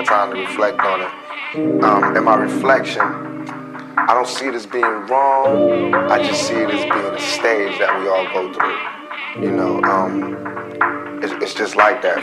and time to reflect on it. Um, in my reflection, I don't see it as being wrong. I just see it as being a stage that we all go through. You know, um, it's, it's just like that.